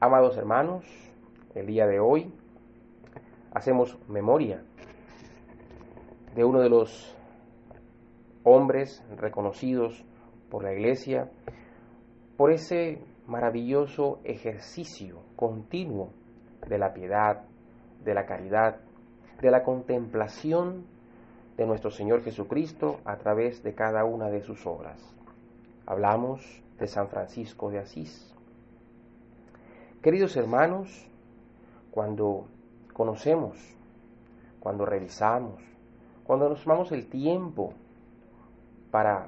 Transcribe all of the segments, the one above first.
Amados hermanos, el día de hoy hacemos memoria de uno de los hombres reconocidos por la Iglesia por ese maravilloso ejercicio continuo de la piedad, de la caridad, de la contemplación de nuestro Señor Jesucristo a través de cada una de sus obras. Hablamos de San Francisco de Asís. Queridos hermanos, cuando conocemos, cuando revisamos, cuando nos tomamos el tiempo para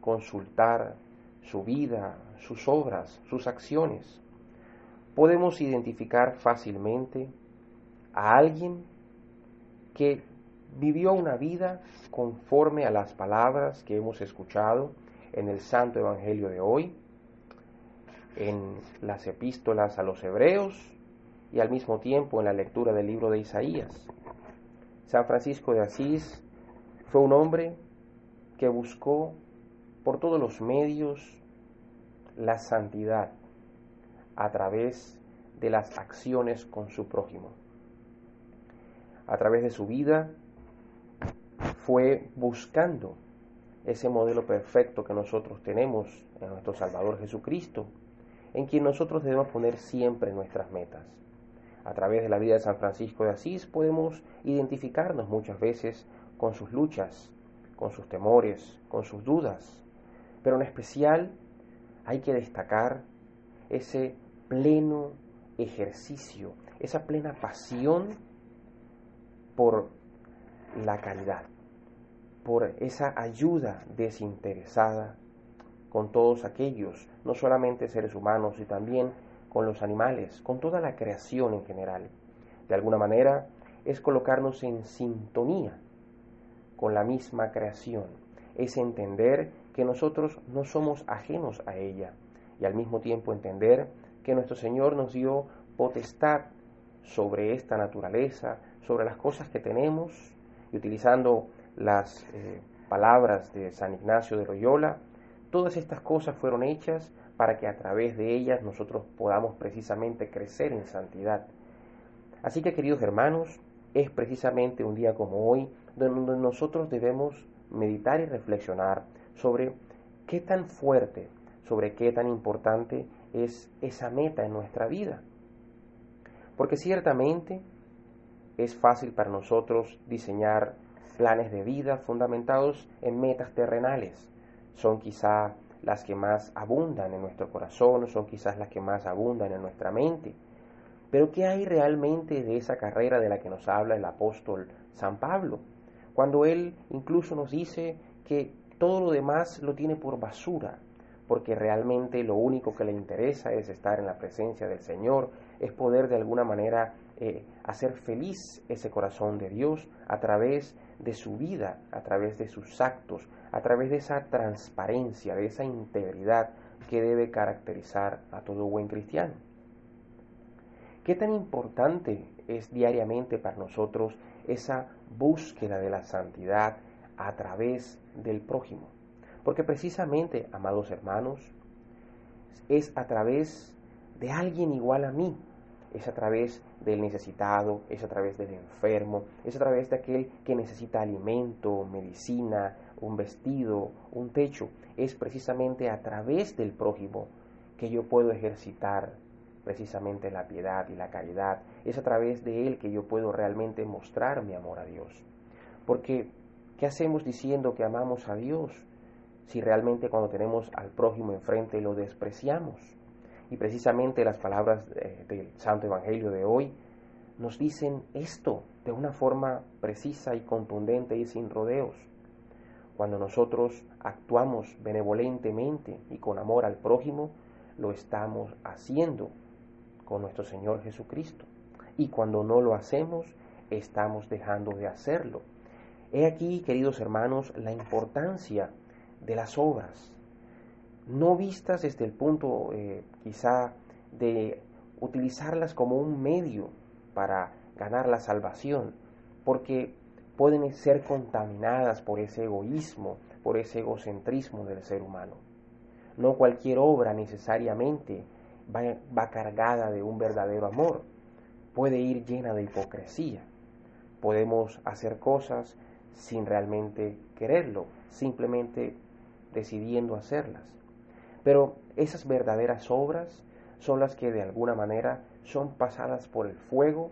consultar su vida, sus obras, sus acciones, podemos identificar fácilmente a alguien que vivió una vida conforme a las palabras que hemos escuchado en el Santo Evangelio de hoy, en las epístolas a los hebreos y al mismo tiempo en la lectura del libro de Isaías. San Francisco de Asís fue un hombre que buscó por todos los medios la santidad a través de las acciones con su prójimo. A través de su vida fue buscando ese modelo perfecto que nosotros tenemos en nuestro Salvador Jesucristo, en quien nosotros debemos poner siempre nuestras metas. A través de la vida de San Francisco de Asís podemos identificarnos muchas veces con sus luchas, con sus temores, con sus dudas, pero en especial hay que destacar ese pleno ejercicio, esa plena pasión por la caridad, por esa ayuda desinteresada con todos aquellos, no solamente seres humanos, y también con los animales, con toda la creación en general. De alguna manera es colocarnos en sintonía con la misma creación, es entender que nosotros no somos ajenos a ella y al mismo tiempo entender que nuestro Señor nos dio potestad sobre esta naturaleza, sobre las cosas que tenemos y utilizando las eh, palabras de San Ignacio de Loyola, todas estas cosas fueron hechas para que a través de ellas nosotros podamos precisamente crecer en santidad. Así que queridos hermanos, es precisamente un día como hoy donde nosotros debemos meditar y reflexionar sobre qué tan fuerte, sobre qué tan importante es esa meta en nuestra vida. Porque ciertamente es fácil para nosotros diseñar planes de vida fundamentados en metas terrenales. Son quizá las que más abundan en nuestro corazón, son quizás las que más abundan en nuestra mente. Pero ¿qué hay realmente de esa carrera de la que nos habla el apóstol San Pablo? Cuando él incluso nos dice que todo lo demás lo tiene por basura, porque realmente lo único que le interesa es estar en la presencia del Señor, es poder de alguna manera eh, hacer feliz ese corazón de Dios a través de su vida, a través de sus actos, a través de esa transparencia, de esa integridad que debe caracterizar a todo buen cristiano. ¿Qué tan importante es diariamente para nosotros esa búsqueda de la santidad a través del prójimo? Porque precisamente, amados hermanos, es a través de alguien igual a mí, es a través del necesitado, es a través del enfermo, es a través de aquel que necesita alimento, medicina, un vestido, un techo. Es precisamente a través del prójimo que yo puedo ejercitar precisamente la piedad y la caridad. Es a través de él que yo puedo realmente mostrar mi amor a Dios. Porque, ¿qué hacemos diciendo que amamos a Dios si realmente cuando tenemos al prójimo enfrente lo despreciamos? Y precisamente las palabras del Santo Evangelio de hoy nos dicen esto de una forma precisa y contundente y sin rodeos. Cuando nosotros actuamos benevolentemente y con amor al prójimo, lo estamos haciendo con nuestro Señor Jesucristo. Y cuando no lo hacemos, estamos dejando de hacerlo. He aquí, queridos hermanos, la importancia de las obras, no vistas desde el punto eh, quizá de utilizarlas como un medio para ganar la salvación, porque pueden ser contaminadas por ese egoísmo, por ese egocentrismo del ser humano. No cualquier obra necesariamente va, va cargada de un verdadero amor, puede ir llena de hipocresía. Podemos hacer cosas sin realmente quererlo, simplemente decidiendo hacerlas. Pero esas verdaderas obras son las que de alguna manera son pasadas por el fuego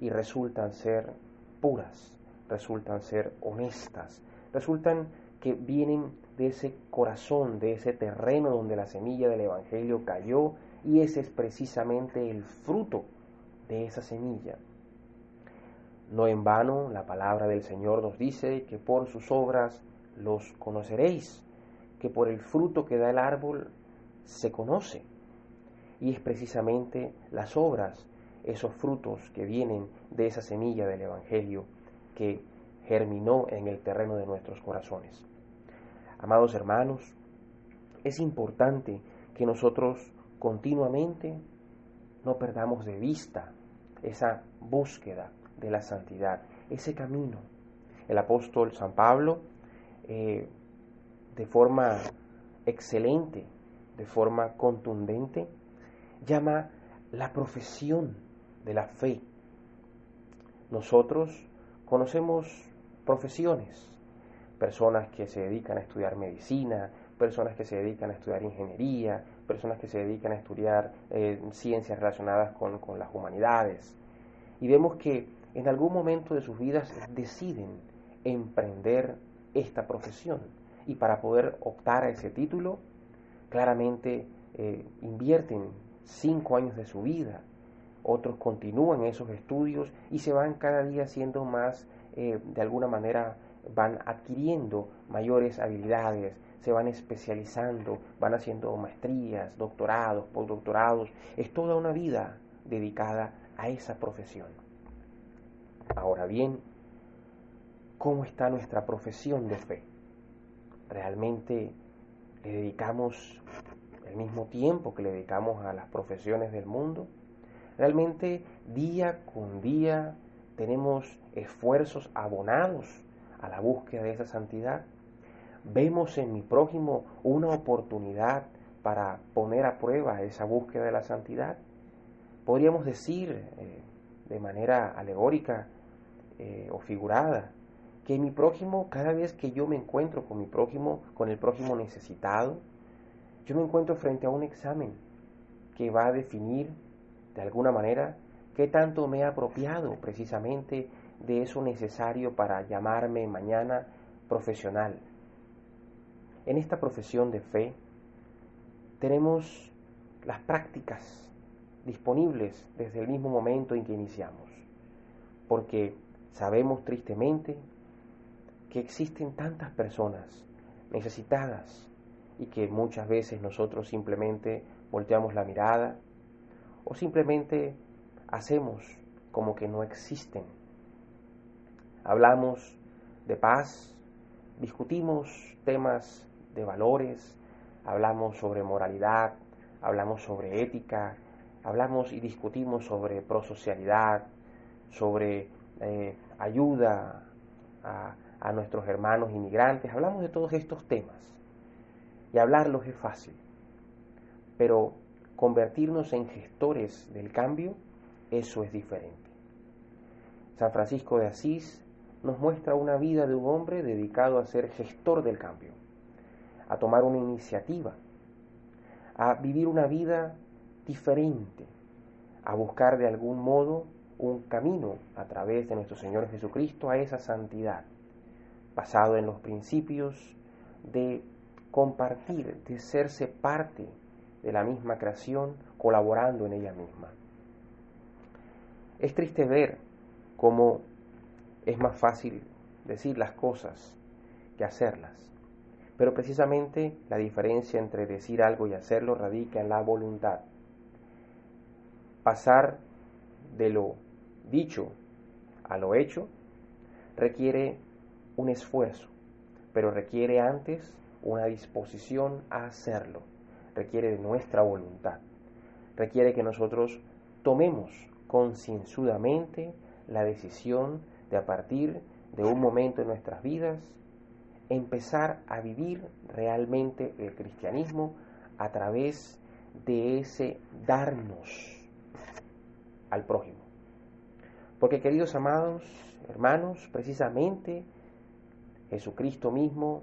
y resultan ser puras, resultan ser honestas, resultan que vienen de ese corazón, de ese terreno donde la semilla del Evangelio cayó y ese es precisamente el fruto de esa semilla. No en vano la palabra del Señor nos dice que por sus obras los conoceréis, que por el fruto que da el árbol se conoce. Y es precisamente las obras, esos frutos que vienen de esa semilla del Evangelio que germinó en el terreno de nuestros corazones. Amados hermanos, es importante que nosotros continuamente no perdamos de vista esa búsqueda de la santidad, ese camino. El apóstol San Pablo, eh, de forma excelente, de forma contundente, llama la profesión de la fe. Nosotros conocemos profesiones, personas que se dedican a estudiar medicina, personas que se dedican a estudiar ingeniería, personas que se dedican a estudiar eh, ciencias relacionadas con, con las humanidades. Y vemos que en algún momento de sus vidas deciden emprender esta profesión. Y para poder optar a ese título, claramente eh, invierten cinco años de su vida. Otros continúan esos estudios y se van cada día siendo más, eh, de alguna manera, van adquiriendo mayores habilidades, se van especializando, van haciendo maestrías, doctorados, postdoctorados. Es toda una vida dedicada a esa profesión. Ahora bien, ¿cómo está nuestra profesión de fe? ¿Realmente le dedicamos el mismo tiempo que le dedicamos a las profesiones del mundo? ¿Realmente día con día tenemos esfuerzos abonados a la búsqueda de esa santidad? ¿Vemos en mi prójimo una oportunidad para poner a prueba esa búsqueda de la santidad? Podríamos decir eh, de manera alegórica eh, o figurada, que mi prójimo, cada vez que yo me encuentro con mi prójimo, con el prójimo necesitado, yo me encuentro frente a un examen que va a definir de alguna manera qué tanto me he apropiado precisamente de eso necesario para llamarme mañana profesional. En esta profesión de fe tenemos las prácticas disponibles desde el mismo momento en que iniciamos, porque Sabemos tristemente que existen tantas personas necesitadas y que muchas veces nosotros simplemente volteamos la mirada o simplemente hacemos como que no existen. Hablamos de paz, discutimos temas de valores, hablamos sobre moralidad, hablamos sobre ética, hablamos y discutimos sobre prosocialidad, sobre eh, ayuda a, a nuestros hermanos inmigrantes. Hablamos de todos estos temas. Y hablarlos es fácil. Pero convertirnos en gestores del cambio, eso es diferente. San Francisco de Asís nos muestra una vida de un hombre dedicado a ser gestor del cambio, a tomar una iniciativa, a vivir una vida diferente, a buscar de algún modo un camino a través de nuestro Señor Jesucristo a esa santidad, basado en los principios de compartir, de serse parte de la misma creación, colaborando en ella misma. Es triste ver cómo es más fácil decir las cosas que hacerlas, pero precisamente la diferencia entre decir algo y hacerlo radica en la voluntad. Pasar de lo dicho a lo hecho requiere un esfuerzo, pero requiere antes una disposición a hacerlo, requiere de nuestra voluntad, requiere que nosotros tomemos concienzudamente la decisión de a partir de un momento en nuestras vidas empezar a vivir realmente el cristianismo a través de ese darnos al prójimo. Porque queridos amados, hermanos, precisamente Jesucristo mismo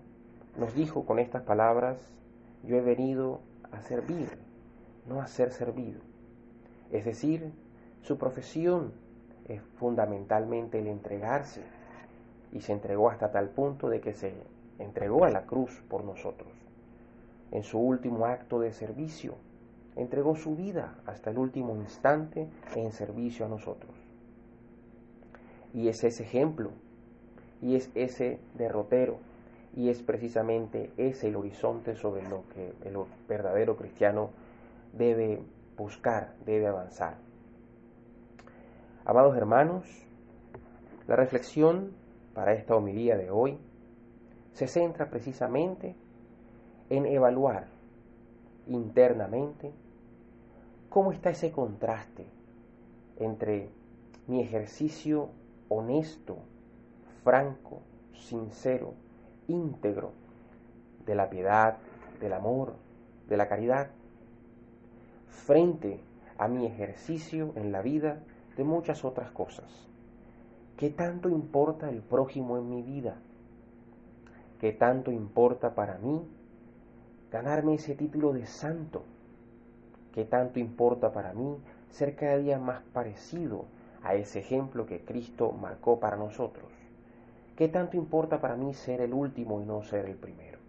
nos dijo con estas palabras, yo he venido a servir, no a ser servido. Es decir, su profesión es fundamentalmente el entregarse y se entregó hasta tal punto de que se entregó a la cruz por nosotros. En su último acto de servicio, entregó su vida hasta el último instante en servicio a nosotros. Y es ese ejemplo, y es ese derrotero, y es precisamente ese el horizonte sobre lo que el verdadero cristiano debe buscar, debe avanzar. Amados hermanos, la reflexión para esta homilía de hoy se centra precisamente en evaluar internamente cómo está ese contraste entre mi ejercicio honesto, franco, sincero, íntegro de la piedad, del amor, de la caridad, frente a mi ejercicio en la vida de muchas otras cosas. ¿Qué tanto importa el prójimo en mi vida? ¿Qué tanto importa para mí ganarme ese título de santo? ¿Qué tanto importa para mí ser cada día más parecido a ese ejemplo que Cristo marcó para nosotros? ¿Qué tanto importa para mí ser el último y no ser el primero?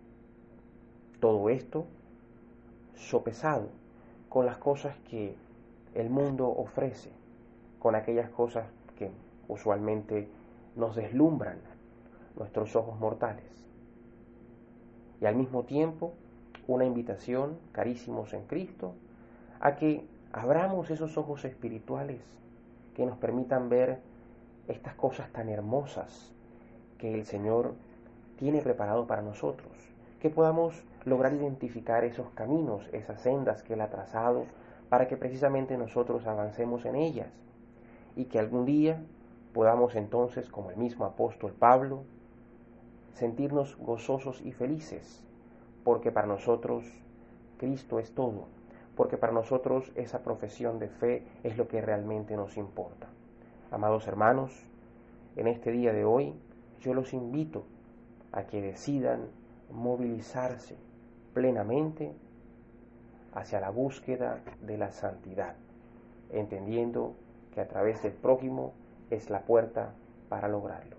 Todo esto sopesado con las cosas que el mundo ofrece, con aquellas cosas que usualmente nos deslumbran nuestros ojos mortales. Y al mismo tiempo, una invitación, carísimos en Cristo, a que abramos esos ojos espirituales que nos permitan ver estas cosas tan hermosas que el Señor tiene preparado para nosotros, que podamos lograr identificar esos caminos, esas sendas que Él ha trazado, para que precisamente nosotros avancemos en ellas y que algún día podamos entonces, como el mismo apóstol Pablo, sentirnos gozosos y felices, porque para nosotros Cristo es todo, porque para nosotros esa profesión de fe es lo que realmente nos importa. Amados hermanos, en este día de hoy yo los invito a que decidan movilizarse plenamente hacia la búsqueda de la santidad, entendiendo que a través del prójimo es la puerta para lograrlo.